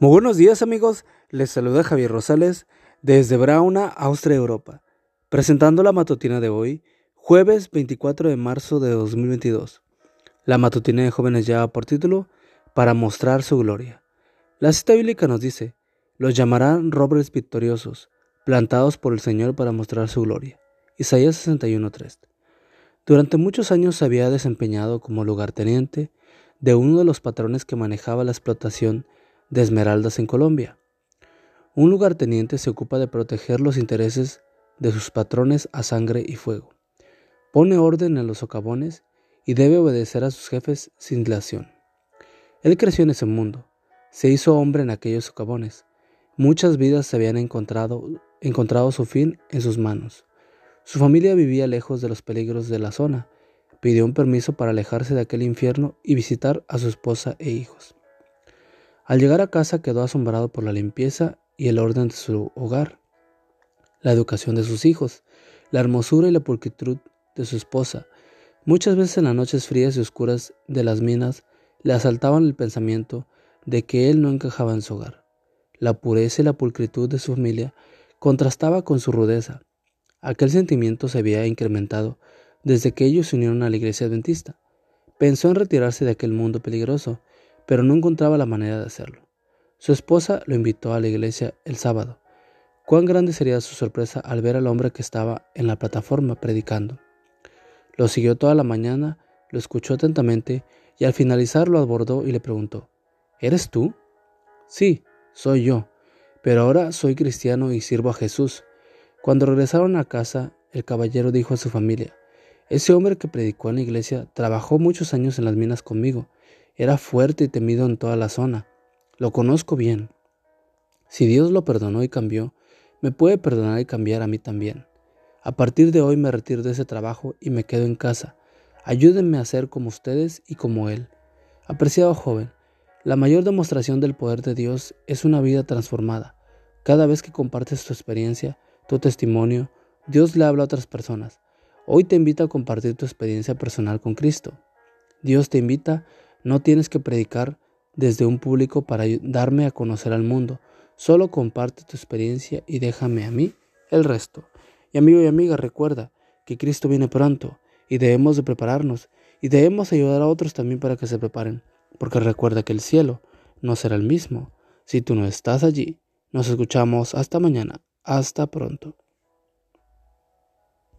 Muy buenos días amigos, les saluda Javier Rosales desde Brauna, Austria, Europa, presentando la matutina de hoy, jueves 24 de marzo de 2022. La matutina de jóvenes lleva por título Para mostrar su gloria. La cita bíblica nos dice, los llamarán robles victoriosos, plantados por el Señor para mostrar su gloria. Isaías 61.3. Durante muchos años se había desempeñado como lugarteniente de uno de los patrones que manejaba la explotación de esmeraldas en Colombia. Un lugarteniente se ocupa de proteger los intereses de sus patrones a sangre y fuego. Pone orden en los socavones y debe obedecer a sus jefes sin dilación. Él creció en ese mundo, se hizo hombre en aquellos socavones. Muchas vidas se habían encontrado, encontrado su fin en sus manos. Su familia vivía lejos de los peligros de la zona. Pidió un permiso para alejarse de aquel infierno y visitar a su esposa e hijos. Al llegar a casa quedó asombrado por la limpieza y el orden de su hogar, la educación de sus hijos, la hermosura y la pulcritud de su esposa. Muchas veces en las noches frías y oscuras de las minas le asaltaban el pensamiento de que él no encajaba en su hogar. La pureza y la pulcritud de su familia contrastaba con su rudeza. Aquel sentimiento se había incrementado desde que ellos se unieron a la iglesia adventista. Pensó en retirarse de aquel mundo peligroso, pero no encontraba la manera de hacerlo. Su esposa lo invitó a la iglesia el sábado. Cuán grande sería su sorpresa al ver al hombre que estaba en la plataforma predicando. Lo siguió toda la mañana, lo escuchó atentamente y al finalizar lo abordó y le preguntó, ¿Eres tú? Sí, soy yo, pero ahora soy cristiano y sirvo a Jesús. Cuando regresaron a casa, el caballero dijo a su familia, ese hombre que predicó en la iglesia trabajó muchos años en las minas conmigo era fuerte y temido en toda la zona. Lo conozco bien. Si Dios lo perdonó y cambió, me puede perdonar y cambiar a mí también. A partir de hoy me retiro de ese trabajo y me quedo en casa. Ayúdenme a ser como ustedes y como Él. Apreciado joven, la mayor demostración del poder de Dios es una vida transformada. Cada vez que compartes tu experiencia, tu testimonio, Dios le habla a otras personas. Hoy te invita a compartir tu experiencia personal con Cristo. Dios te invita no tienes que predicar desde un público para darme a conocer al mundo. Solo comparte tu experiencia y déjame a mí el resto. Y amigo y amiga, recuerda que Cristo viene pronto y debemos de prepararnos y debemos ayudar a otros también para que se preparen, porque recuerda que el cielo no será el mismo si tú no estás allí. Nos escuchamos hasta mañana. Hasta pronto.